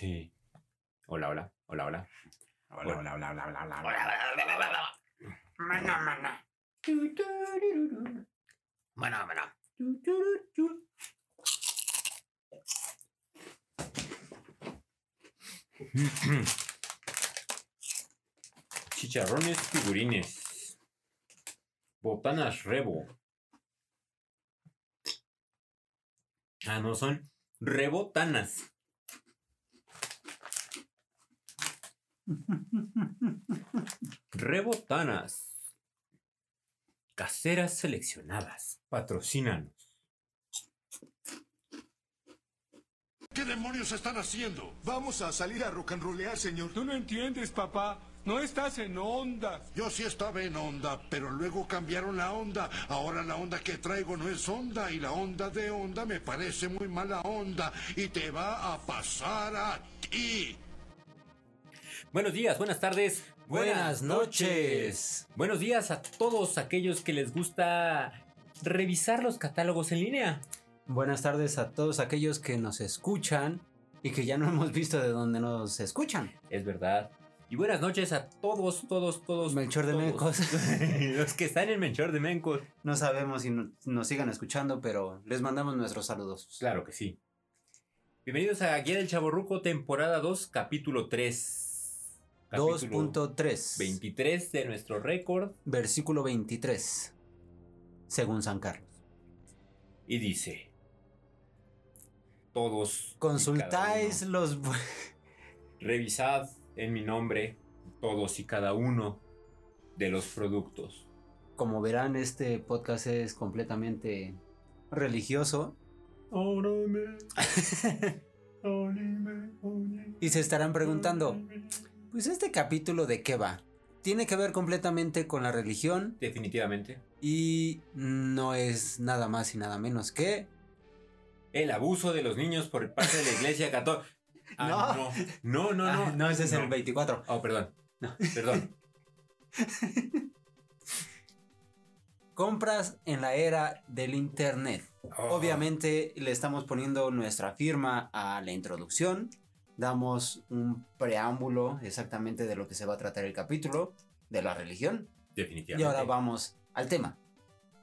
Sí. Hola, hola, hola, hola. Hola, hola, hola, hola, hola, hola. Mana, mana. Mana, mana. Chicharrones figurines. Botanas rebo. Ah, no, son rebotanas. Rebotanas. Caseras seleccionadas. Patrocínanos. ¿Qué demonios están haciendo? Vamos a salir a rock and rollear, señor. Tú no entiendes, papá. No estás en onda. Yo sí estaba en onda, pero luego cambiaron la onda. Ahora la onda que traigo no es onda y la onda de onda me parece muy mala onda y te va a pasar a ti. Buenos días, buenas tardes, Buenas noches. Buenos días a todos aquellos que les gusta revisar los catálogos en línea. Buenas tardes a todos aquellos que nos escuchan y que ya no hemos visto de dónde nos escuchan. Es verdad. Y buenas noches a todos, todos, todos. Melchor de todos. Mencos. los que están en Melchor de Mencos. No sabemos si no- nos sigan escuchando, pero les mandamos nuestros saludos. Claro que sí. Bienvenidos a Guía del Chaborruco, temporada 2, capítulo 3. Capítulo 2.3. 23 de nuestro récord. Versículo 23. Según San Carlos. Y dice: Todos. Consultáis uno, los... Revisad en mi nombre todos y cada uno de los productos. Como verán, este podcast es completamente religioso. Y se estarán preguntando, pues este capítulo de qué va? Tiene que ver completamente con la religión Definitivamente. y no es nada más y nada menos que... El abuso de los niños por parte de la iglesia católica. Ah, no. No, no, no. Ah, no, ese es No. el 24. Oh, perdón. No. Perdón. Compras en la era del Internet. Oh. Obviamente le estamos poniendo nuestra firma a la introducción. Damos un preámbulo exactamente de lo que se va a tratar el capítulo, de la religión. Definitivamente. Y ahora vamos al tema.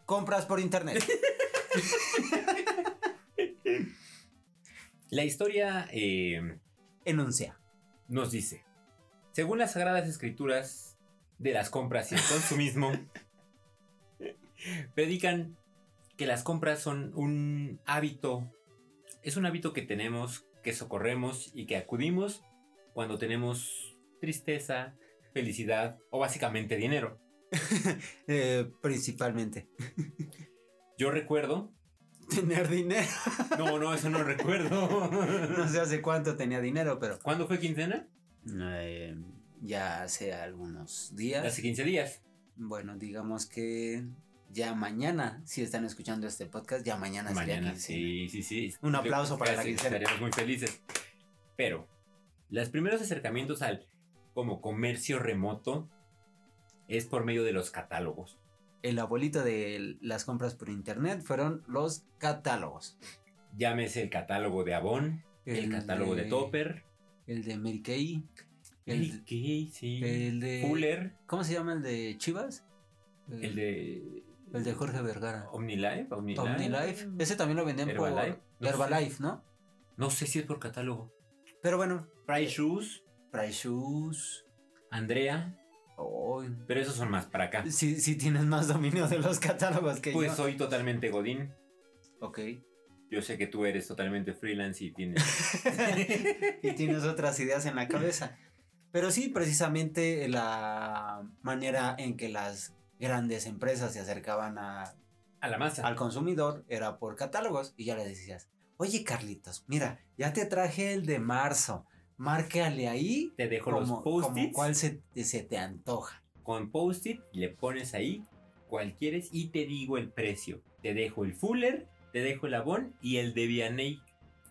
Compras por Internet. La historia eh, Enuncia. nos dice: según las sagradas escrituras de las compras y el consumismo, predican que las compras son un hábito, es un hábito que tenemos, que socorremos y que acudimos cuando tenemos tristeza, felicidad o básicamente dinero. Eh, principalmente. Yo recuerdo, Tener dinero. no, no, eso no recuerdo. No sé hace cuánto tenía dinero, pero... ¿Cuándo fue quincena? eh, ya hace algunos días. Hace 15 días. Bueno, digamos que ya mañana, si están escuchando este podcast, ya mañana, Mañana, sí, sí, sí. Un aplauso para la quincena. Estaríamos muy felices. Pero, los primeros acercamientos al como comercio remoto es por medio de los catálogos. El abuelito de las compras por internet fueron los catálogos. Llámese el catálogo de Avon, el, catálogo de, Topper, El de Mary Kay. El, Mary Kay, sí, el de... Fuller, ¿Cómo se llama el de Chivas? el de El de Jorge Vergara. OmniLife, OmniLife. Omnilife. Ese también lo vendían Herbalife. por No Herbalife, ¿no? No sé si es por catálogo. Pero bueno, Price Shoes, Price Shoes. Andrea, Oh, pero esos son más para acá. sí, sí tienes más dominio de los catálogos que Pues yo. soy totalmente Godín. Ok. Yo sé que tú eres totalmente freelance y tienes y tienes otras ideas en la cabeza. Pero sí, precisamente la manera en que las grandes empresas se acercaban a- a la masa. al consumidor era por catálogos y ya le decías, oye Carlitos, mira, ya te traje el de marzo, márcale ahí Te dejo como, los como post-its. cuál se, se te antoja. Con post-it le pones ahí cuál quieres y te digo el precio. Te dejo el Fuller, te dejo el Avon y el de Vianney.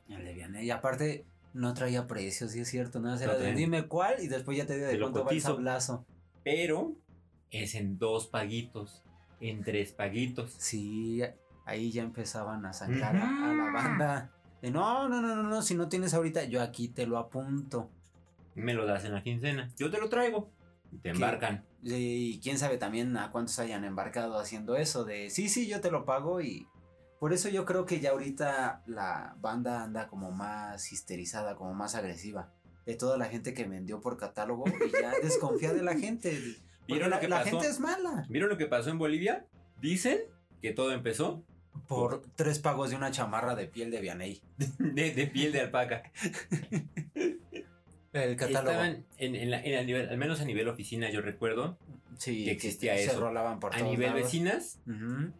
El de Vianney, Y aparte no traía precios, sí es cierto, ¿no? Era No de traía. dime cuál y después ya te digo de cuánto va el sablazo. Pero es en dos paguitos, en tres paguitos. Sí, ahí ya empezaban a sacar a- a, la banda. De no, no, no, no, no, si no tienes ahorita, yo aquí te lo apunto. Me lo das en la quincena. Yo te lo traigo. Y te embarcan. Y quién sabe también a cuántos hayan embarcado haciendo eso de sí, sí, yo te lo pago y por eso yo creo que ya ahorita la banda anda como más histerizada, como más agresiva. De toda la gente que vendió por catálogo y ya desconfía de la gente. ¿Vieron la, lo que la pasó? gente es mala. ¿Vieron lo que pasó en Bolivia? Dicen que todo empezó Por tres pagos de una chamarra de piel de Vianey. de, de piel de alpaca. El catálogo. Estaban en, en la- en el nivel, al menos a nivel oficina, yo recuerdo. sí, que existía se eso. rolaban por A todos nivel lados. vecinas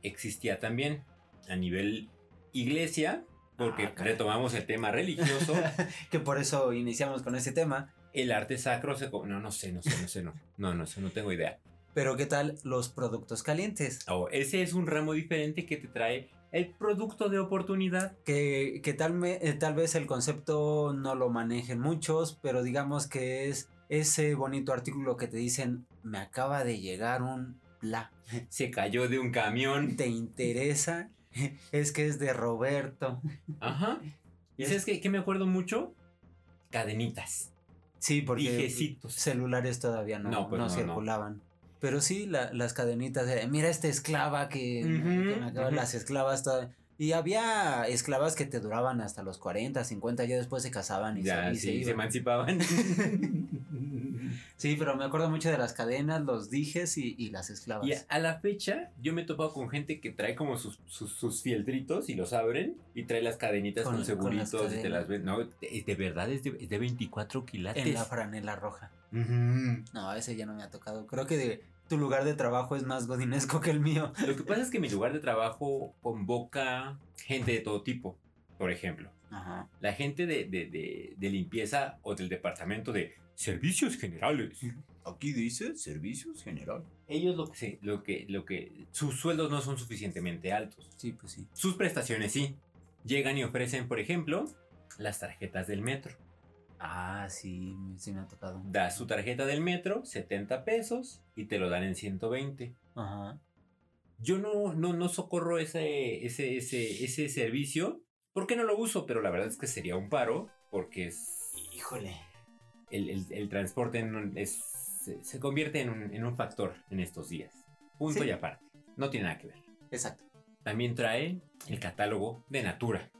existía también. A nivel iglesia, porque Ah, retomamos el tema religioso, Que por eso iniciamos con ese tema. El arte sacro se... No, no sé, no sé, no sé, no. No, no sé, no tengo idea. Pero ¿qué tal los productos calientes? Oh, ese es un ramo diferente que te trae el producto de oportunidad. Que, que tal, me- eh, tal vez el concepto no lo manejen muchos, pero digamos que es ese bonito artículo que te dicen, me acaba de llegar un bla. Se cayó de un camión. ¿Te interesa? Es que es de Roberto. Ajá. ¿Y sabes qué, qué me acuerdo mucho? Cadenitas. Sí, porque Dijecitos. celulares todavía no, No, pues no no, circulaban. Pero sí, la- las cadenitas de, mira esta esclava que, Ujú, que me acaba- ujú. las esclavas toda- Y había esclavas que te duraban hasta los 40, 50, ya después se casaban y Ya, se, y se sí, se iban. emancipaban. Sí, pero me acuerdo mucho de las cadenas, los dijes y, y las esclavas. Y a, a la fecha, yo me he topado con gente que trae como sus, sus, sus fieltritos y los abren y trae las cadenitas Con- con, con las seguritos y te cadenas. las ven. No, de, de verdad es de, es de 24 quilates. en la franela roja. Ujú. No, ese ya no me ha tocado. Creo que de, tu lugar de trabajo es más godinesco que el mío. Lo que pasa es que mi lugar de trabajo convoca gente de todo tipo. Por ejemplo, Ajá. la gente de, de, de, de limpieza o del departamento de servicios generales. Aquí dice servicios general. Ellos lo que, se- lo que, lo que, sus sueldos no son suficientemente altos. Sí, pues sí. Sus prestaciones sí. Llegan y ofrecen, por ejemplo, las tarjetas del metro. Ah, sí, sí me ha tocado. Das su tarjeta del metro, 70 pesos, y te lo dan en 120. Ajá. Yo no, no, no socorro ese, ese, ese, ese servicio porque no lo uso, pero la verdad es que sería un paro porque es Híjole. El, el- el transporte en un- es, se, convierte en un, en un factor en estos días. Punto Sí. y aparte. No tiene nada que ver. Exacto. También trae el catálogo de Natura.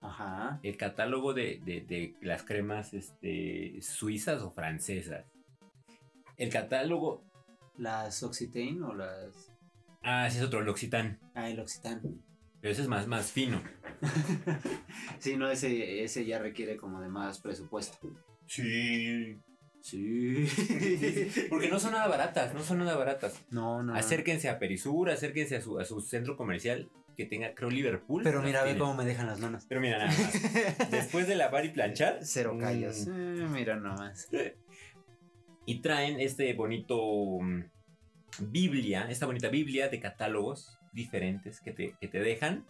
Ajá. El catálogo de, de- de las cremas este, suizas o francesas. El catálogo... Las Occitane o las. Ah, ese es otro, el L'Occitane. Ah, el Occitane. Pero ese es más, más fino. sí, no, ese, ese ya requiere como de más presupuesto. Sí. Sí. Porque no son nada baratas, no son nada baratas. No, no. Acérquense a Perisur, acérquense a su, a su centro comercial que tenga, creo, Liverpool. Pero mira, ve cómo me dejan las manos. Pero mira nada más. Después de lavar y planchar. Cero callos. mm, Eh, mira nomás. Y traen este bonito mm, Biblia, esta bonita Biblia de catálogos diferentes que te, que te dejan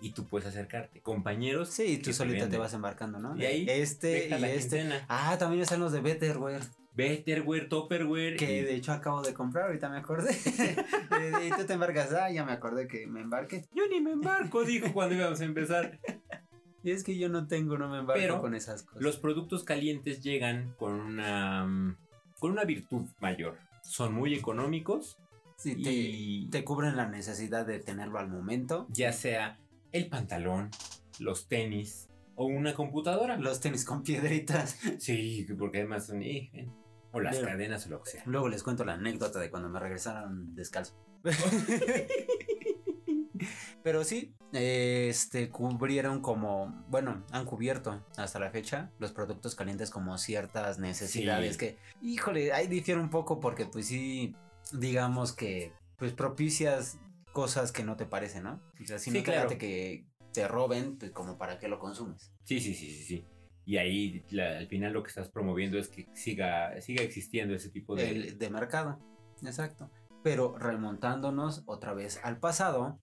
y tú puedes acercarte. Compañeros. Sí, que tú solita te vas embarcando, ¿no? Y ahí Este y la este. quincena. Ah, también están los de Betterware. Betterware, Topperware. Que y- de hecho acabo de comprar, ahorita me acordé. y tú te embarcas, ah, ya me acordé que me embarqué. Yo ni me embarco, dijo cuando íbamos a empezar. Y es que yo no tengo, no me embarco Pero con esas cosas. Los productos calientes llegan con una, con una virtud mayor. Son muy económicos Sí, te, y te cubren la necesidad de tenerlo al momento. ya sea el pantalón, los tenis o una computadora. Los tenis con piedritas. Sí, porque además son... eh, eh, O las Pero- cadenas o lo que sea. Luego les cuento la anécdota de cuando me regresaron descalzo. Pero sí, este, cubrieron como, bueno, han cubierto hasta la fecha los productos calientes como ciertas necesidades Sí. que, híjole, ahí difiere un poco porque pues sí, digamos que, pues propicias cosas que no te parecen, ¿no? O sea, si Sí, no claro. que te roben, pues como para qué lo consumes. Sí, sí, sí, sí, sí. Y ahí la- al final lo que estás promoviendo es que siga, siga existiendo ese tipo de... El de mercado, exacto. Pero remontándonos otra vez al pasado,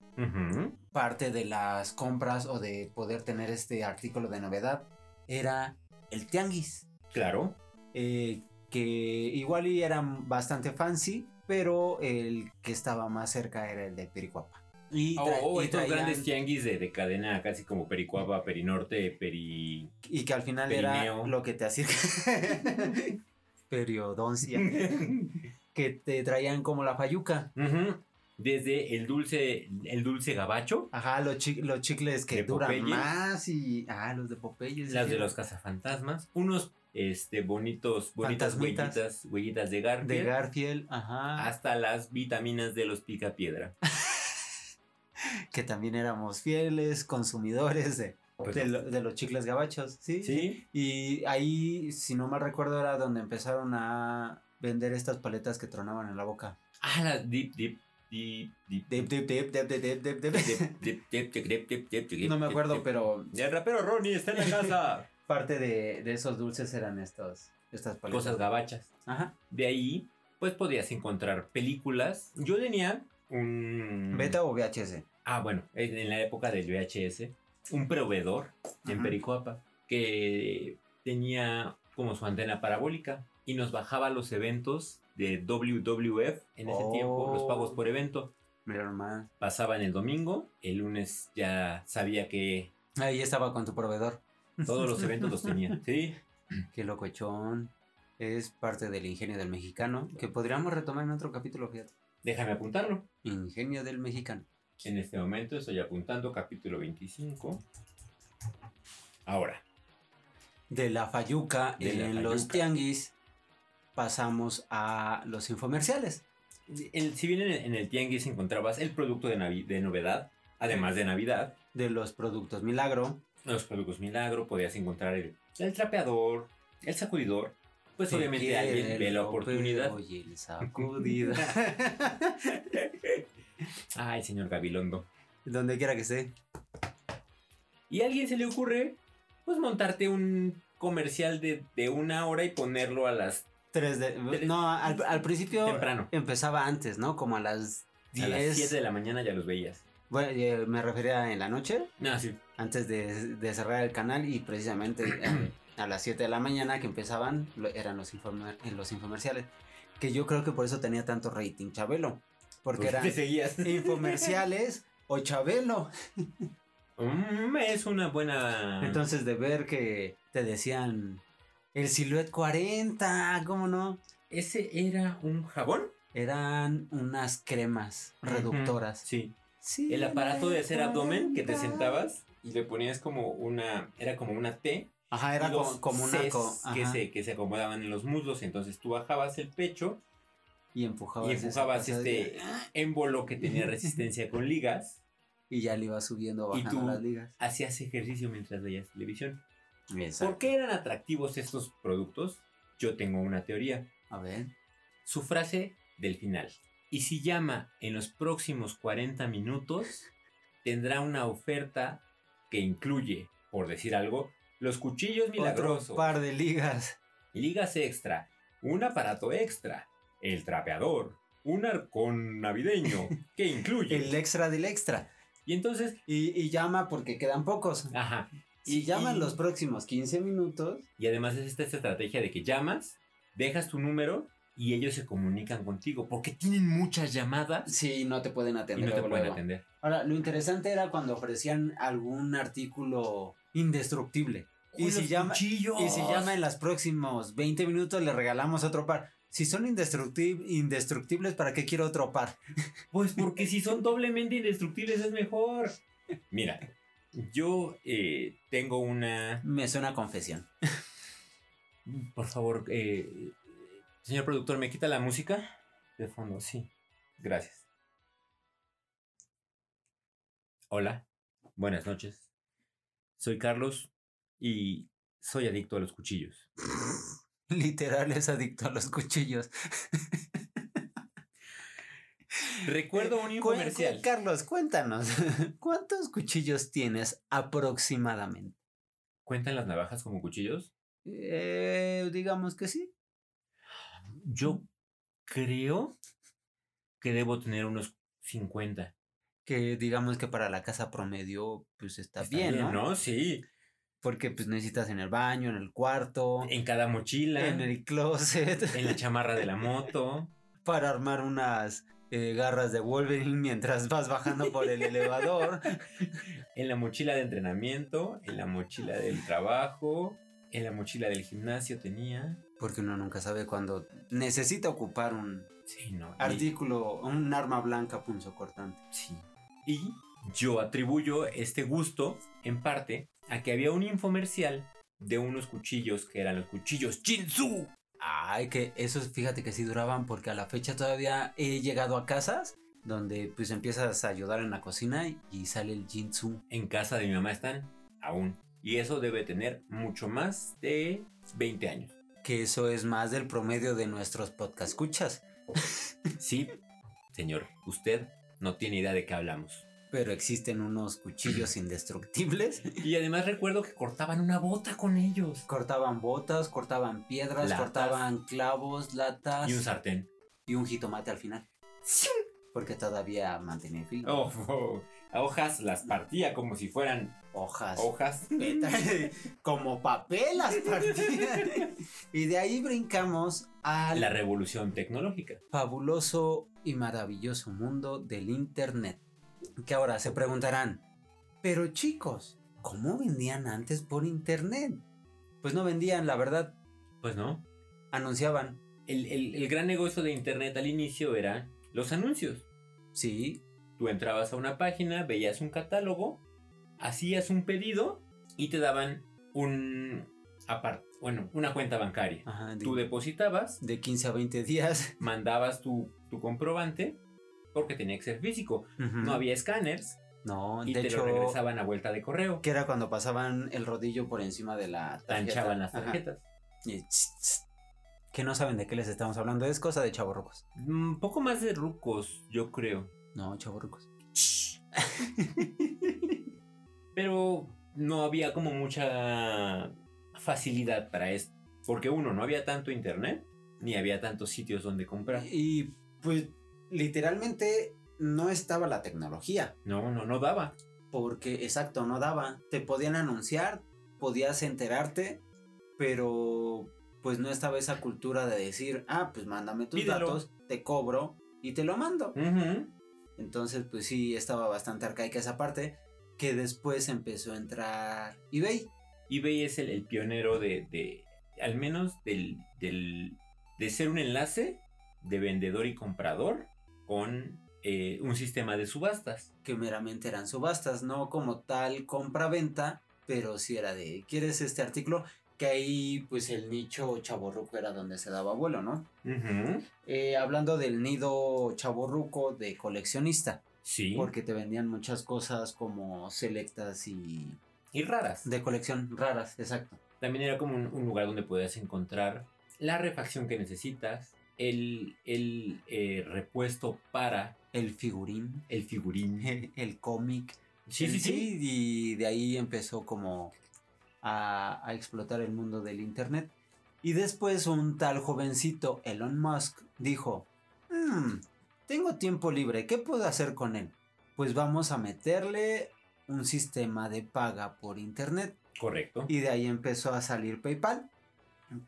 parte de las compras o de poder tener este artículo de novedad era el tianguis. Claro. eh, que igual y eran bastante fancy, pero el que estaba más cerca era el de Pericuapa. Y, O tra- o y estos traían- grandes tianguis de, de cadena, casi como Pericuapa, Perinorte, Peri. y que al final Perineo. era lo que te hacía periodoncia que te traían como la fayuca Ujú. Desde el dulce, el dulce gabacho, ajá los, chi- los chicles que ¿De duran Popeye? más y ah los de Popeye sí, las de los cazafantasmas, unos este, bonitos, bonitas huellitas, huellitas de Garfield. De Garfield, ajá. Hasta las vitaminas de los picapiedra. que también éramos fieles consumidores de, pues de, lo, de, los chicles gabachos, ¿sí? Sí. Y ahí, si no mal recuerdo, era donde empezaron a vender estas paletas que tronaban en la boca. Ah, las Deep Deep. No me acuerdo, pero. El rapero Ronnie está en la casa parte de, de esos dulces eran estos estas paletas Cosas gabachas. ajá De ahí, pues podías encontrar películas. Yo tenía un. beta o VHS Ah, bueno, en la época del VHS, un proveedor en. Pericoapa que tenía como su antena parabólica y nos bajaba los eventos de WWF en ese Oh. tiempo, los pagos por evento. Mira nomás. Pasaba en el domingo, el lunes ya sabía que Ahí estaba con tu proveedor. Todos los eventos los tenía. Sí, Qué locochón. Es parte del ingenio del mexicano. Que podríamos retomar en otro capítulo, fíjate. déjame apuntarlo. Ingenio del mexicano. En este momento estoy apuntando capítulo 25. Ahora, De la fayuca De la en los tianguis pasamos a los infomerciales. el- si bien en el, en el tianguis encontrabas el producto de, de novedad, además de Navidad, De los productos milagro. Los productos milagro, podías encontrar el, el trapeador, el sacudidor. Pues obviamente alguien ve la oportunidad. Y el sacudido. Ay, señor Gabilondo. Donde quiera que esté. Y a alguien se le ocurre, pues montarte un comercial de, de una hora y ponerlo a las Tres de- Tres- no, al, al principio temprano. empezaba antes, ¿no? Como a las A las 7 10. de la mañana ya los veías. Bueno, eh, me refería en la noche. No, sí. antes de, de cerrar el canal y precisamente eh, a las 7 de la mañana que empezaban lo- eran los, informer- los infomerciales. Que yo creo que por eso tenía tanto rating Chabelo. Porque Pues eran te seguías. infomerciales o Chabelo. Mm, es una buena. Entonces de ver que te decían el Silhouette 40, ¿cómo no? ¿Ese era un jabón? Eran unas cremas reductoras. Sí. Sí, El aparato de hacer abdomen que te 40. sentabas y le ponías como una. Era como una T. Ajá, era y como, como una... Co- que, se, que se acomodaban en los muslos. Entonces tú bajabas el pecho y empujabas, y empujabas este émbolo que tenía resistencia con ligas. Y ya le ibas subiendo, Y bajando tú- las ligas. Hacías ejercicio mientras veías televisión. Exacto. ¿Por qué eran atractivos estos productos? Yo tengo una teoría. A ver. Su frase del final. Y si llama en los próximos 40 minutos, tendrá una oferta que incluye, por decir algo, los cuchillos milagrosos, Otro par de ligas. ligas extra, un aparato extra, el trapeador, un arcón navideño que incluye. El extra del extra. Y entonces, Y, y llama porque quedan pocos. ajá. Si llaman y- los próximos 15 minutos, Y además es esta estrategia de que llamas, dejas tu número y ellos se comunican contigo porque tienen muchas llamadas sí, no te pueden y atender. no te luego, pueden atender. Ahora, lo interesante era cuando ofrecían algún artículo indestructible. Y ¡Uy, si, llama, y si llama en los próximos 20 minutos, le regalamos otro par. Si son indestructib- indestructibles, ¿para qué quiero otro par? Pues porque si son doblemente indestructibles es mejor. Mira, yo eh, tengo una... Me suena a confesión. Por favor, eh, señor productor, ¿me quita la música? De fondo, sí. Gracias. Hola, buenas noches. Soy Carlos y soy adicto a los cuchillos. Literal es adicto a los cuchillos. Recuerdo un infomercial. cu- Carlos, cuéntanos, ¿cuántos cuchillos tienes aproximadamente? ¿Cuentan las navajas como cuchillos? Eh, digamos que sí. Yo creo que debo tener unos 50. Que digamos que para la casa promedio, pues está, Está bien, ¿no? Sí. Porque pues necesitas en el baño, en el cuarto, En cada mochila, en el closet, en la chamarra de la moto. para armar unas eh, garras de Wolverine mientras vas bajando por el elevador. En la mochila de entrenamiento, en la mochila del trabajo, en la mochila del gimnasio tenía. Porque uno nunca sabe cuándo necesita ocupar un Sí, no. y- artículo, un arma blanca punzocortante. Sí. Y yo atribuyo este gusto, en parte, a que había un infomercial de unos cuchillos que eran los cuchillos Jinsu. Ay, que esos fíjate que sí duraban porque a la fecha todavía he llegado a casas donde pues empiezas a ayudar en la cocina y, y sale el Jinsu. En casa de mi mamá están aún. Y eso debe tener mucho más de 20 años. Que eso es más del promedio de nuestros podcast escuchas. Sí, señor, usted no tiene idea de qué hablamos. Pero existen unos cuchillos indestructibles. Y además recuerdo que cortaban una bota con ellos. Cortaban botas, cortaban piedras, Latas. cortaban clavos, latas Y un sartén. y un jitomate al final. Porque todavía mantenía el filo. Oh, oh, hojas las partía como si fueran Hojas. hojas. Como papel las partidas. y de ahí brincamos al La revolución tecnológica. fabuloso y maravilloso mundo del Internet. Que ahora se preguntarán, pero chicos, ¿cómo vendían antes por Internet? Pues no vendían, la verdad, Pues no. anunciaban. El, el- el gran negocio de internet al inicio era los anuncios. Sí, Tú entrabas a una página, veías un catálogo, hacías un pedido y te daban un apart bueno, una cuenta bancaria. ajá, de, Tú depositabas, de 15 a 20 días. mandabas tu, tu comprobante porque tenía que ser físico. No había escáneres No, y de te hecho, lo regresaban a vuelta de correo. que era cuando pasaban el rodillo por encima de la tarjeta. Tanchaban las tarjetas. Y. Que no saben de qué les estamos hablando, es cosa de chavorrucos. Un poco más de rucos, yo creo. No, chavorrucos. Pero no había como mucha facilidad para esto. Porque uno, no había tanto internet, ni había tantos sitios donde comprar. Y pues literalmente no estaba la tecnología. No, no, no daba. Porque, exacto, no daba. Te podían anunciar, podías enterarte, pero pues no estaba esa cultura de decir, ah, pues mándame tus Pídelo. datos, te cobro y te lo mando. Entonces, pues sí, estaba bastante arcaica esa parte, que después empezó a entrar eBay. eBay es el, el pionero de, de- al menos del, del- de ser un enlace de vendedor y comprador con eh, un sistema de subastas. que meramente eran subastas, no como tal compra-venta, pero sí era de, ¿quieres este artículo? Que ahí pues el nicho chaborruco era donde se daba vuelo, ¿no? Eh, hablando del nido chaborruco de coleccionista, Sí. porque te vendían muchas cosas como selectas y Y raras. de colección raras, exacto. También era como un, un lugar donde podías encontrar la refacción que necesitas, el, el eh, repuesto para El figurín, el figurín. el cómic. Sí, sí, sí. Y de ahí empezó como a, a explotar el mundo del internet. Y después un tal jovencito, Elon Musk, dijo, "Hmm, tengo tiempo libre, ¿qué puedo hacer con él? Pues vamos a meterle un sistema de paga por internet. Correcto. Y de ahí empezó a salir PayPal,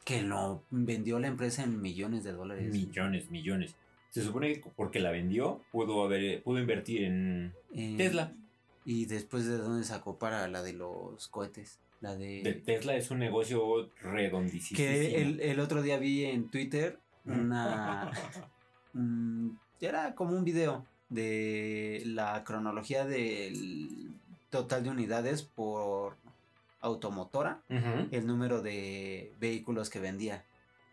que lo vendió la empresa en millones de dólares. Millones, millones. Se supone que porque la vendió, pudo, haber, pudo invertir en Eh, Tesla. Y después de dónde sacó para la de los cohetes. La de... De Tesla es un negocio redondísimo. Que el, el otro día vi en Twitter una... mm, era como un video de la cronología del total de unidades por automotora, el número de vehículos que vendía.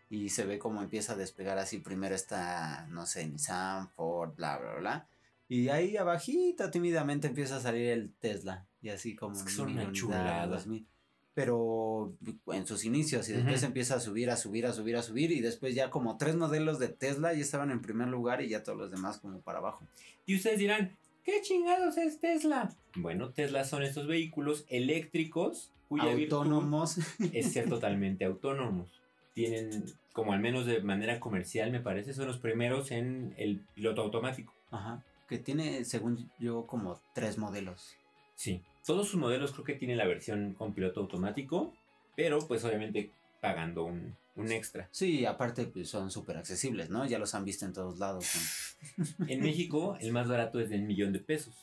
Y se ve cómo empieza a despegar así. Primero está, no sé, Nissan, Ford, bla, bla, bla. Y ahí abajito, tímidamente empieza a salir el Tesla. Y así como Es que son una chulada. dos mil. Pero en sus inicios. Y después empieza a subir, a subir, a subir, a subir. Y después ya como tres modelos de Tesla ya estaban en primer lugar y ya todos los demás como para abajo. Y ustedes dirán, ¿qué chingados es Tesla? Bueno, Tesla son estos vehículos eléctricos cuya Autónomos. es ser totalmente autónomos. Tienen, como al menos de manera comercial, me parece, son los primeros en el piloto automático. Ajá. Que tiene, según yo, como tres modelos. Sí. Todos sus modelos creo que tienen la versión con piloto automático, pero pues obviamente pagando un, un extra. Sí, aparte pues, son súper accesibles, ¿no? Ya los han visto en todos lados. ¿no? En México, el más barato es de un millón de pesos.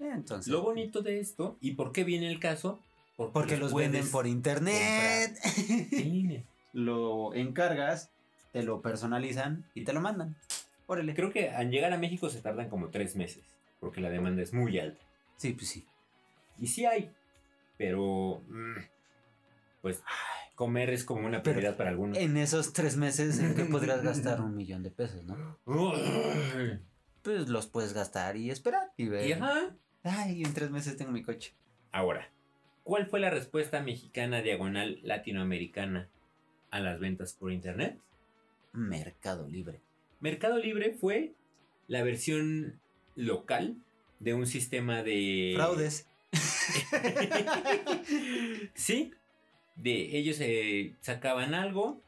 Entonces, Lo bonito de esto, ¿y por qué viene el caso? porque los puedes venden por internet. Lo encargas, te lo personalizan y te lo mandan. Órale. Creo que al llegar a México se tardan como tres meses, porque la demanda es muy alta. Sí, pues sí. Y sí hay, pero mm, pues comer es como una prioridad para algunos. En esos tres meses, ¿en qué podrías gastar un millón de pesos, no? Pues los puedes gastar y esperar y ver. Y ajá. Ay, en tres meses tengo mi coche. Ahora, ¿cuál fue la respuesta mexicana diagonal latinoamericana a las ventas por internet? Mercado Libre. Mercado Libre fue la versión local de un sistema de Fraudes. sí, de ellos eh, sacaban algo,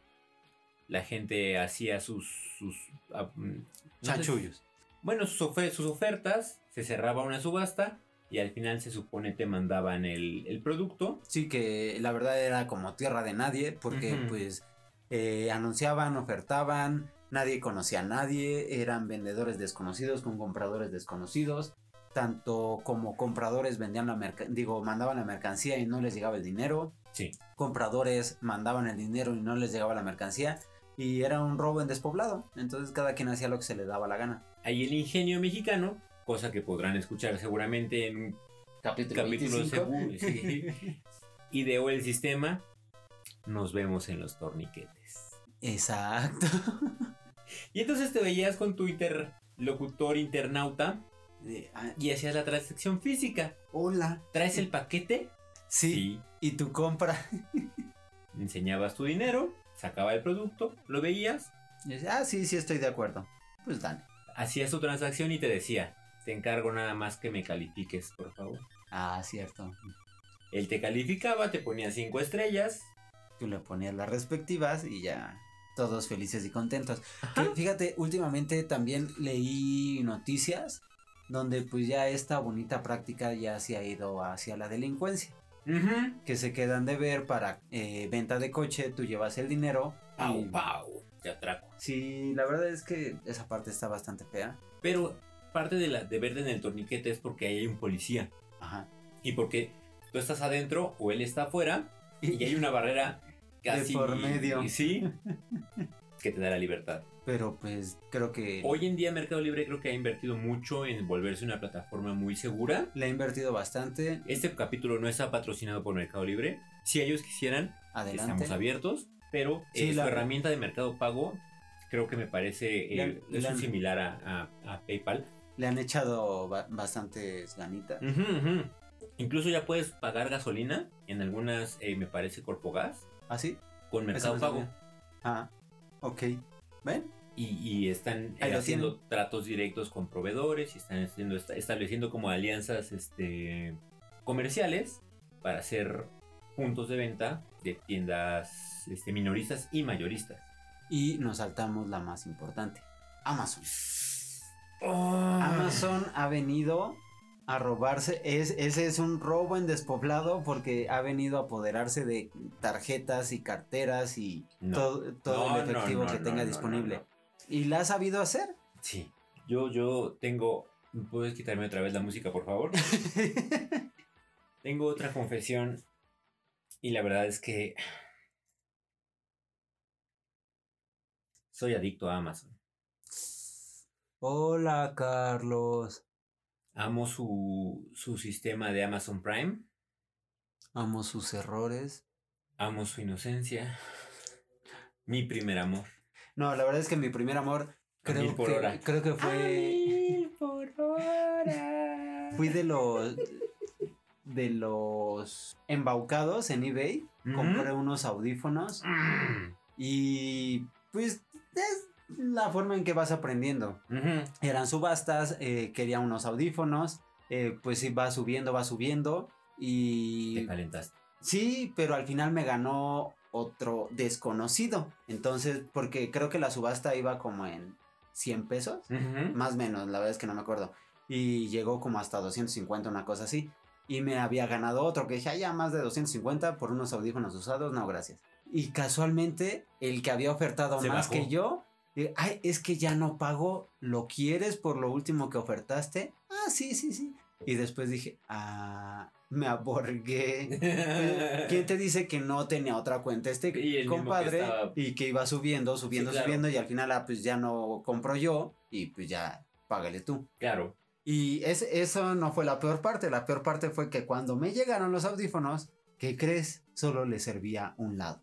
la gente hacía sus sus ah, mm, sé, Chanchullos. bueno, sus, ofe- sus ofertas, se cerraba una subasta y al final se supone te mandaban el, el producto. Sí, que la verdad era como tierra de nadie, porque pues eh, anunciaban, ofertaban, nadie conocía a nadie, eran vendedores desconocidos con compradores desconocidos, tanto como compradores vendían la mercancía, digo, mandaban la mercancía y no les llegaba el dinero, Sí. compradores mandaban el dinero y no les llegaba la mercancía, y era un robo en despoblado, entonces cada quien hacía lo que se le daba la gana. Ahí el ingenio mexicano, cosa que podrán escuchar seguramente en un Capítulo, capítulo 25. seguro, sí. ideó el sistema. Nos vemos en los torniquetes. Exacto. Y entonces te veías con tu interlocutor internauta De, ah, y hacías la transacción física. hola. ¿Traes el paquete? Sí, y tu compra. Enseñabas tu dinero, sacaba el producto, lo veías, Y decía, ah, sí, sí, estoy de acuerdo. Pues dale. hacías tu transacción y te decía, te encargo nada más que me califiques, por favor. Ah, cierto. Él te calificaba, te ponía cinco estrellas. Tú le ponías las respectivas y ya todos felices y contentos. Que, fíjate, últimamente también leí noticias donde pues ya esta bonita práctica ya se ha ido hacia la delincuencia. Que se quedan de ver para eh, venta de coche, tú llevas el dinero. Pau, y- pau, te atraco. Sí, la verdad es que esa parte está bastante fea. Pero parte de, la, de verte en el torniquete es porque ahí hay un policía. Ajá. Y porque tú estás adentro o él está afuera y hay una barrera casi... por medio. Sí. que te da la libertad. Pero pues creo que Hoy en día Mercado Libre creo que ha invertido mucho en volverse una plataforma muy segura. le ha invertido bastante. Este capítulo no está patrocinado por Mercado Libre. Si ellos quisieran, Adelante. estamos abiertos. Pero Sí, eh, la- su herramienta de mercado pago creo que me parece Le eh, le es han- similar a, a- a PayPal. Le han echado ba- bastantes ganitas. Incluso ya puedes pagar gasolina en algunas, eh, me parece, Corpogas ¿Ah, sí? con Mercado Pago. Ah, ok. ¿Ven? Y, y están eh, haciendo tratos directos con proveedores y están haciendo, esta- estableciendo como alianzas este, comerciales para hacer puntos de venta de tiendas este, minoristas y mayoristas. Y nos saltamos la más importante. Amazon. Amazon ha venido a robarse. Es, ese es un robo en despoblado porque ha venido a apoderarse de tarjetas y carteras y No. todo, todo No, el efectivo no, que tenga disponible. Y la ha sabido hacer. Sí. Yo, yo tengo... ¿Puedes quitarme otra vez la música, por favor? Tengo otra confesión y la verdad es que soy adicto a Amazon. Hola, Carlos. Amo su, su sistema de Amazon Prime, Amo sus errores. amo su inocencia, mi primer amor. No, la verdad es que mi primer amor creo mil por que, hora. creo que fue por hora. fui de los de los embaucados en eBay. Compré unos audífonos y pues es la forma en que vas aprendiendo. Eran subastas, eh, quería unos audífonos, eh, pues sí, va subiendo, va subiendo y Te calentaste. Sí, pero al final me ganó otro desconocido. Entonces, porque creo que la subasta iba como en 100 pesos. Más o menos, la verdad es que no me acuerdo. Y llegó como hasta 250, una cosa así. Y me había ganado otro que dije, "Ah, ya más de 250 por unos audífonos usados. No, gracias. Y casualmente, el que había ofertado Se más bajó. que yo, eh, ay, es que ya no pago, ¿lo quieres por lo último que ofertaste? Ah, sí, sí, sí. Y después dije, ah, me aborgué. ¿Quién te dice que no tenía otra cuenta este Y mismo que compadre estaba- y que iba subiendo, subiendo, claro. subiendo y al final ah, pues ya no compro yo y pues ya págale tú. Claro. Y es, eso no fue la peor parte, la peor parte fue que cuando me llegaron los audífonos, ¿qué crees? Solo le servía un lado.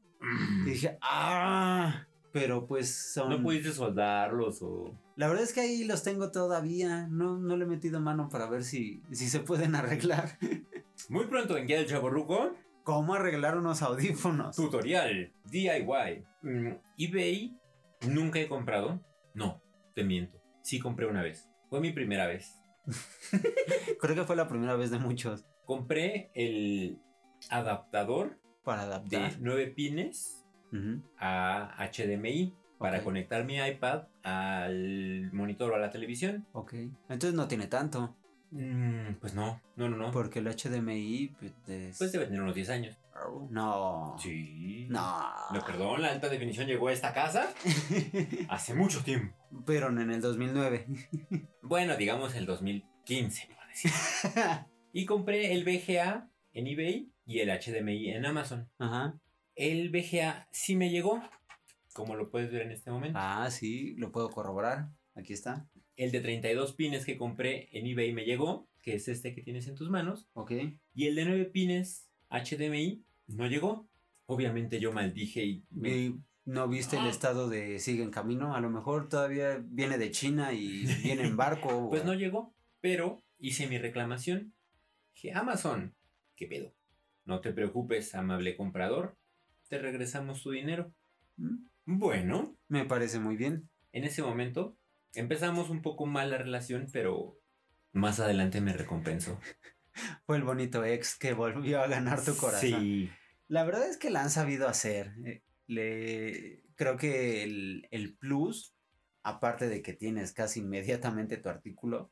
Y dije, ah, pero pues son... No pudiste soldarlos o. La verdad es que ahí los tengo todavía, no, no le he metido mano para ver si, si se pueden arreglar. Muy pronto en Guía del Chaborruco, ¿Cómo arreglar unos audífonos? tutorial, DIY. Mm, eBay nunca he comprado. No, te miento. Sí compré una vez. Fue mi primera vez. Creo que fue la primera vez de muchos Compré el adaptador para de adaptar. 9 Ujú, a HDMI para conectar mi iPad al monitor o a la televisión. Ok, entonces no tiene tanto, Mm, pues no, no, no, no. porque el HDMI pues, es- Pues debe tener unos 10 años. No. Sí. No. No, perdón, la alta definición llegó a esta casa hace mucho tiempo. Pero en el 2009. Bueno, digamos el 2015, por decir. Y compré el VGA en eBay y el HDMI en Amazon. Ajá. El VGA sí me llegó, como lo puedes ver en este momento. Ah, sí, lo puedo corroborar. Aquí está. El de 32 pines que compré en eBay me llegó, que es este que tienes en tus manos. Ok. Y el de 9 pines HDMI no llegó. Obviamente yo maldije y me- ¿Y no viste el estado de sigue en camino? A lo mejor todavía viene de China y viene en barco. pues no llegó. Pero hice mi reclamación. Dije, Amazon, ¿qué pedo? No te preocupes, amable comprador. Te regresamos tu dinero. Mm, Bueno, Me parece muy bien. en ese momento empezamos un poco mal la relación, pero más adelante me recompensó. Fue el bonito ex que volvió a ganar tu corazón. Sí. La verdad es que la han sabido hacer. Eh, Le... Creo que el, el plus, aparte de que tienes casi inmediatamente tu artículo,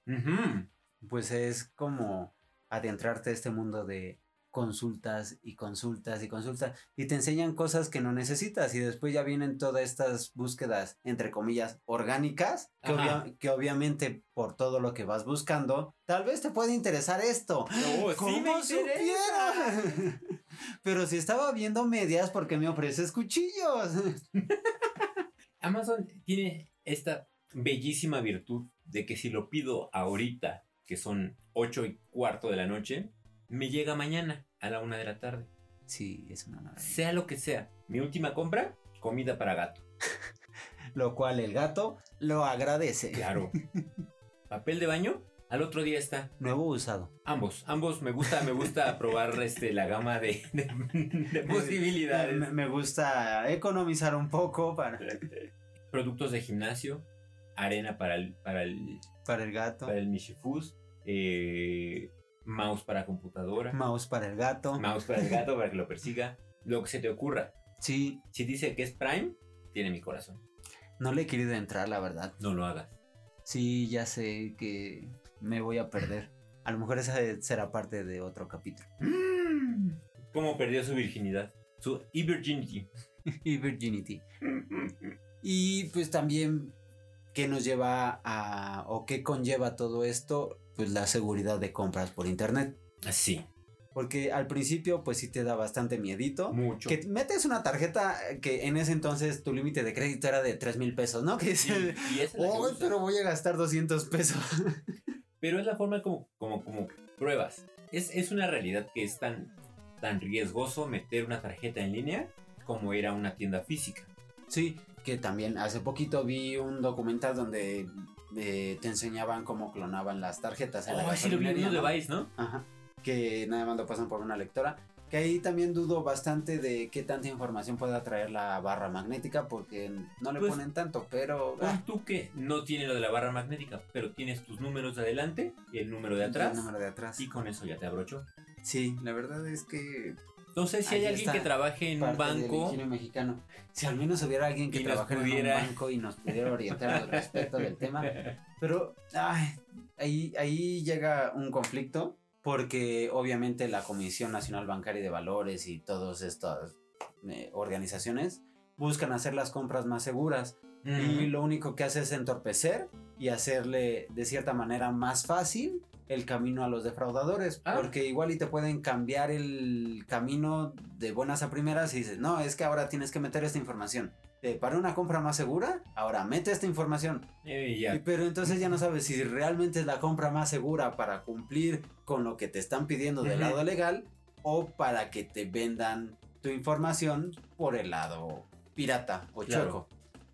pues es como adentrarte a este mundo de consultas y consultas y consultas y te enseñan cosas que no necesitas y después ya vienen todas estas búsquedas entre comillas orgánicas que, Ajá. obvia- que obviamente por todo lo que vas buscando tal vez te puede interesar esto sí ¿Cómo interesa. supiera? Pero si estaba viendo medias, ¿por qué me ofreces cuchillos? Amazon tiene esta bellísima virtud de que si lo pido ahorita, que son 8 y cuarto de la noche, me llega mañana a la una de la tarde. Sí, es una maravilla. Sea lo que sea. Mi última compra, comida para gato. Lo cual el gato lo agradece. Claro. Papel de baño, al otro día está. Nuevo usado. Ambos, ambos me gusta, me gusta probar este, la gama de, de- de posibilidades. Me, me gusta economizar un poco para, Productos de gimnasio, arena para el, para el, para el gato. para el Mishifus, eh, mouse para computadora, Mouse para el gato. mouse para el gato para que lo persiga, lo que se te ocurra. Sí, Si dice que es Prime, tiene mi corazón. no le he querido entrar, la verdad. No lo hagas. Sí, ya sé que me voy a perder. A lo mejor esa será parte de otro capítulo. ¿Cómo perdió su virginidad? Su e-virginity. y Virginity. Y pues también, ¿qué nos lleva a, o qué conlleva todo esto? Pues la seguridad de compras por internet. Sí, Porque al principio, pues sí te da bastante miedito. mucho. Que metes una tarjeta que en ese entonces tu límite de crédito era de 3 mil pesos, ¿no? Que Sí, y es "Ay, usa. pero voy a gastar 200 pesos. Pero es la forma como, como, como pruebas. Es, es una realidad que es tan, tan riesgoso meter una tarjeta en línea como ir a una tienda física. Sí, que también hace poquito vi un documental donde eh, te enseñaban cómo clonaban las tarjetas. en la Oh, sí lo vi en ¿no? Ajá. Que nada más lo pasan por una lectora. Que ahí también dudo bastante de qué tanta información pueda traer la barra magnética porque no le Pues, ponen tanto, pero... Pon ah, tú que no tiene lo de la barra magnética, pero tienes tus números de adelante y el número de atrás. el número de atrás. Y con eso ya te abrochó. Sí, la verdad es que... No sé si Ahí hay alguien que trabaje en un banco. mexicano. Si al menos hubiera alguien que trabajara pudiera- en un banco y nos pudiera orientar al respecto del tema. Pero ay, ahí, ahí llega un conflicto porque obviamente la Comisión Nacional Bancaria de Valores y todos estos eh, organizaciones buscan hacer las compras más seguras y lo único que hace es entorpecer y hacerle de cierta manera más fácil el camino a los defraudadores, Ah. porque igual y te pueden cambiar el camino de buenas a primeras y dices, no, es que ahora tienes que meter esta información. Eh, para una compra más segura, ahora mete esta información. Eh, Y- pero entonces ya no sabes si realmente es la compra más segura para cumplir con lo que te están pidiendo del lado legal o para que te vendan tu información por el lado pirata o Claro. chueco.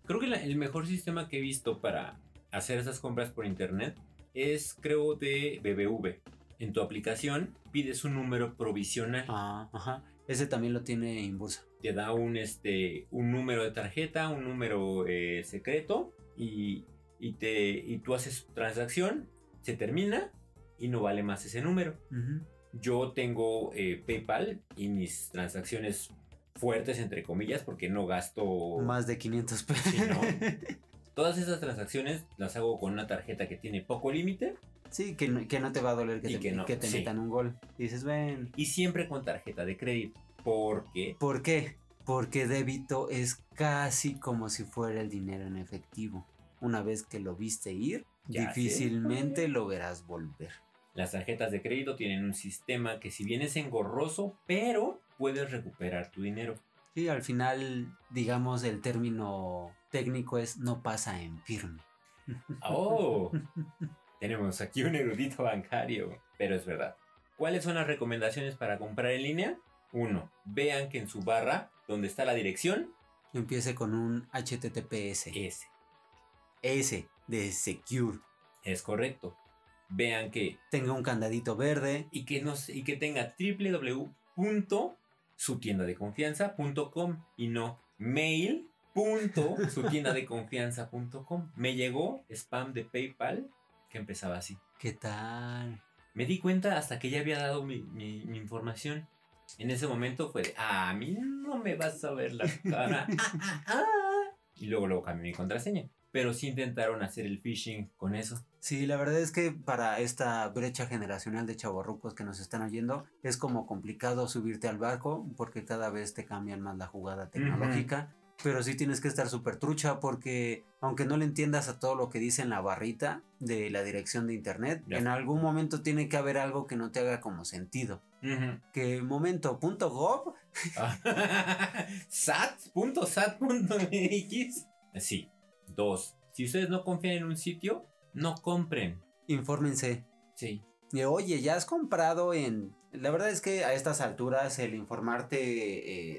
Creo que la- el mejor sistema que he visto para hacer esas compras por internet es, creo, de BBV. En tu aplicación pides un número provisional. Ah, ajá. Ese también lo tiene Inbursa. Te da un, este, un número de tarjeta, un número eh, secreto y, y, te, y tú haces transacción, se termina y no vale más ese número. Yo tengo eh, PayPal y mis transacciones fuertes, entre comillas, porque no gasto... Más de 500 pesos. Sí, ¿no? Todas esas transacciones las hago con una tarjeta que tiene poco límite Sí, que no, que no te va a doler que te, que no, que te sí. metan un gol. Y dices, ven. y siempre con tarjeta de crédito. Porque ¿Por qué? Porque débito es casi como si fuera el dinero en efectivo. Una vez que lo viste ir, Ya sé. difícilmente lo verás volver. las tarjetas de crédito tienen un sistema que si bien es engorroso, pero puedes recuperar tu dinero. Sí, al final, digamos, el término técnico es no pasa en firme. ¡Oh! Tenemos aquí un erudito bancario, pero es verdad. ¿Cuáles son las recomendaciones para comprar en línea? Uno, vean que en su barra, donde está la dirección, Empiece con un HTTPS. S. S de Secure. Es correcto. Vean que Tenga un candadito verde. y que, nos, y que tenga www.sutiendadeconfianza.com y no mail.sutiendadeconfianza.com. Me llegó spam de PayPal que empezaba así. ¿Qué tal? Me di cuenta hasta que ya había dado mi, mi- mi información. En ese momento fue de, "Ah, a mí no me vas a ver la cara. Ah, ah, ah". Y luego, luego cambié mi contraseña. Pero sí intentaron hacer el phishing con eso. Sí, la verdad es que para esta brecha generacional de chavorrucos que nos están oyendo, es como complicado subirte al barco porque cada vez te cambian más la jugada tecnológica. Pero sí tienes que estar súper trucha porque aunque no le entiendas a todo lo que dice en la barrita de la dirección de internet, en algún momento tiene que haber algo que no te haga como sentido. Que momento, punto gov, Sat.sat.mx. Sí. Dos. Si ustedes no confían en un sitio, no compren. infórmense. Sí. Y, oye, ya has comprado en... La verdad es que a estas alturas el informarte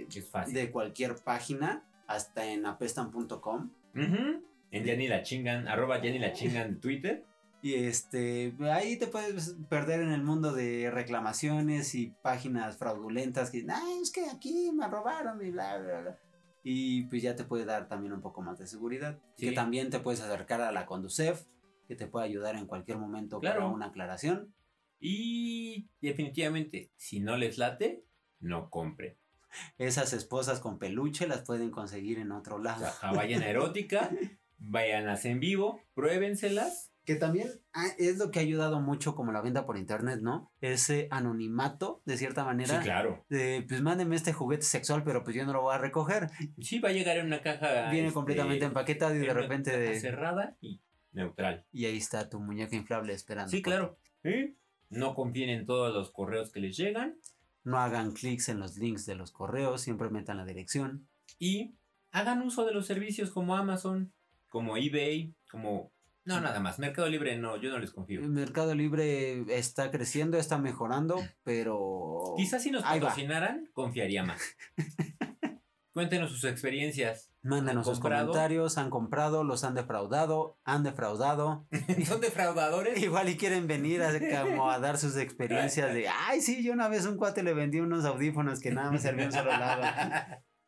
eh, Es fácil. de cualquier página, hasta en apestan.com. Ujú. En ya ni la chingan, arroba ni la chingan de Twitter. Y este, ahí te puedes perder en el mundo de reclamaciones y páginas fraudulentas que, ay, es que aquí me robaron y bla, bla, bla. Y pues ya te puede dar también un poco más de seguridad. Sí. Que también te puedes acercar a la Conducef, que te puede ayudar en cualquier momento para Claro. una aclaración. Y definitivamente, si no les late, no compren. Esas esposas con peluche las pueden conseguir en otro O lado. sea, vayan a erótica, váyanlas en vivo, pruébenselas. Que también ah, es lo que ha ayudado mucho como la venta por internet, ¿no? Ese anonimato, de cierta manera. Sí, claro. de, pues mándeme este juguete sexual, pero pues yo no lo voy a recoger. Sí, va a llegar en una caja. Viene este, completamente empaquetado y de repente de... cerrada y neutral. Y ahí está tu muñeca inflable esperando. Sí, claro. ¿Sí? No confíen en todos los correos que les llegan. No hagan clics en los links de los correos, siempre metan la dirección. y hagan uso de los servicios como Amazon, como eBay, como... No, nada más. Mercado Libre no, yo no les confío. El Mercado Libre está creciendo, está mejorando, pero... Quizás si nos patrocinaran, confiaría más. Cuéntenos sus experiencias. Mándanos ¿Han sus comentarios, han comprado, los han defraudado, han defraudado. ¿Son defraudadores? Igual y quieren venir a, como a dar sus experiencias de, ay, sí, yo una vez un cuate le vendí unos audífonos que nada más servían solo lado.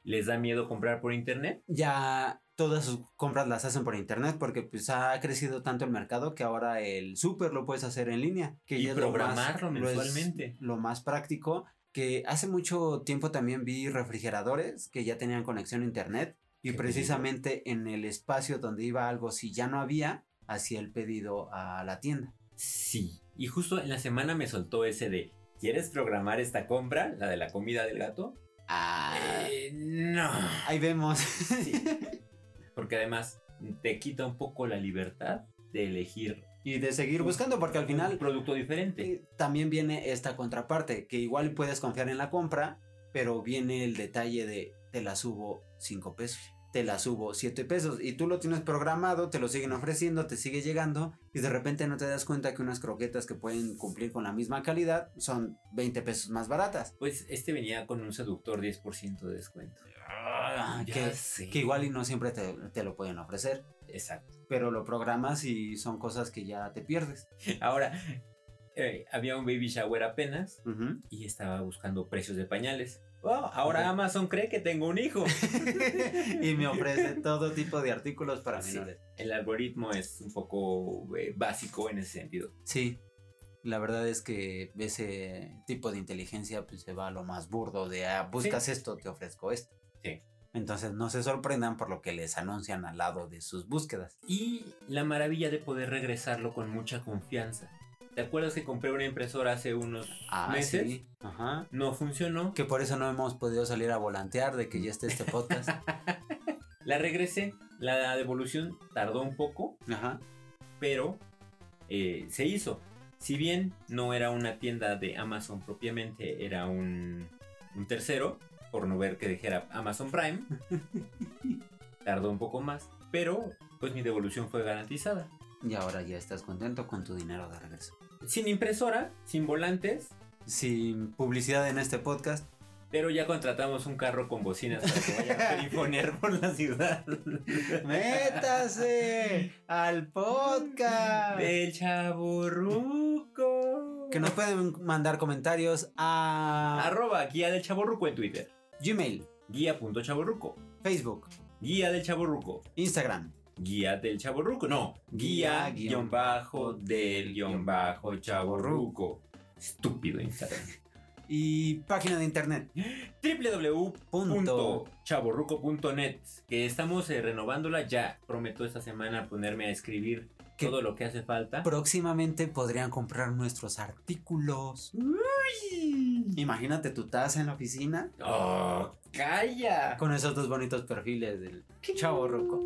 ¿Les da miedo comprar por internet? ya todas sus compras las hacen por internet porque pues ha crecido tanto el mercado que ahora el súper lo puedes hacer en línea. Que Y ya es lo más- programarlo lo es mensualmente. Lo más práctico. Que hace mucho tiempo también vi refrigeradores que ya tenían conexión a internet. Y Qué precisamente en el espacio donde iba algo, si ya no había, hacía el pedido a la tienda. Sí. Y justo en la semana me soltó ese de, ¿quieres programar esta compra? La de la comida del gato. Ah, Eh, no. ahí vemos. Sí. Porque además te quita un poco la libertad de elegir y de seguir buscando, porque al un final producto diferente. eh, también viene esta contraparte, que igual puedes confiar en la compra, pero viene el detalle de te la subo 5 pesos, te la subo 7 pesos, y tú lo tienes programado, te lo siguen ofreciendo, te sigue llegando, y de repente no te das cuenta que unas croquetas que pueden cumplir con la misma calidad son 20 pesos más baratas. Pues este venía con un seductor 10% de descuento. Ah, que, igual y no siempre te, te lo pueden ofrecer, Exacto. pero lo programas y son cosas que ya te pierdes. Ahora, eh, había un baby shower apenas y estaba buscando precios de pañales. Oh, ahora. Amazon cree que tengo un hijo. y me ofrece todo tipo de artículos para Sí, menores. el algoritmo es un poco eh, básico en ese sentido. Sí, la verdad es que ese tipo de inteligencia pues se va a lo más burdo de ah, buscas esto, te ofrezco esto. Sí. Entonces no se sorprendan por lo que les anuncian al lado de sus búsquedas. Y la maravilla de poder regresarlo con mucha confianza. ¿Te acuerdas que compré una impresora hace unos meses? Ah, sí. Ajá. No funcionó. Que por eso no hemos podido salir a volantear de que ya esté este podcast. La regresé. La devolución tardó un poco, Ajá. pero eh, se hizo. Si bien no era una tienda de Amazon propiamente, era un, un tercero, por no ver que dijera Amazon Prime, tardó un poco más, pero pues mi devolución fue garantizada. Y ahora ya estás contento con tu dinero de regreso. Sin impresora, sin volantes, Sin publicidad en este podcast. pero ya contratamos un carro con bocinas para que vaya a perifonear por la ciudad. ¡Métase al podcast! Del chaburruco. Que nos pueden mandar comentarios a Arroba guía del chaburruco en Twitter. Gmail, Guía.chaburruco. Facebook, Guía del chaburruco. Instagram. Guía del chaburruco. No. Guía Guía, guion bajo del guion bajo chaburruco. Estúpido Instagram. y página de internet. www.chaborruco.net que estamos eh, renovándola ya. Prometo esta semana ponerme a escribir todo lo que hace falta. Próximamente podrían comprar nuestros artículos. Imagínate tu taza en la oficina ¡Oh, calla! con esos dos bonitos perfiles del chavo roco.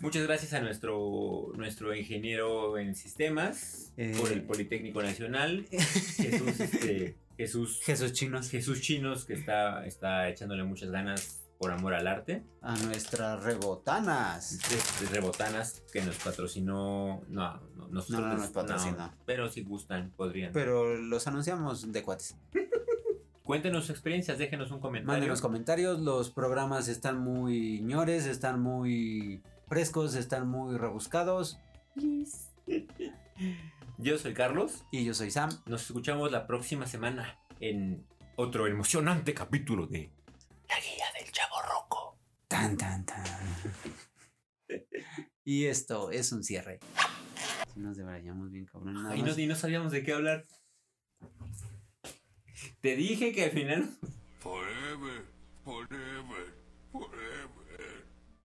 Muchas gracias a nuestro, nuestro ingeniero en sistemas Eh. por el Politécnico Nacional, Jesús, este, Jesús, Jesús chinos. Jesús Chinos, que está, está echándole muchas ganas por amor al arte. A nuestras rebotanas. De, de Rebotanas, que nos patrocinó. No, no, nosotros No, no nos patrocinó. pero si gustan, podrían. Pero los anunciamos de cuates. Cuéntenos sus experiencias, déjenos un comentario. Mándenos comentarios. Los programas están muy ñores, están muy frescos, están muy rebuscados. Yo soy Carlos. Y yo soy Sam. Nos escuchamos la próxima semana en otro emocionante capítulo de La Guía. Tan, tan, tan. y esto es un cierre. Si nos debrayamos bien, cabrón. nada Y no, y no sabíamos de qué hablar. Te dije que al final Forever, forever, forever.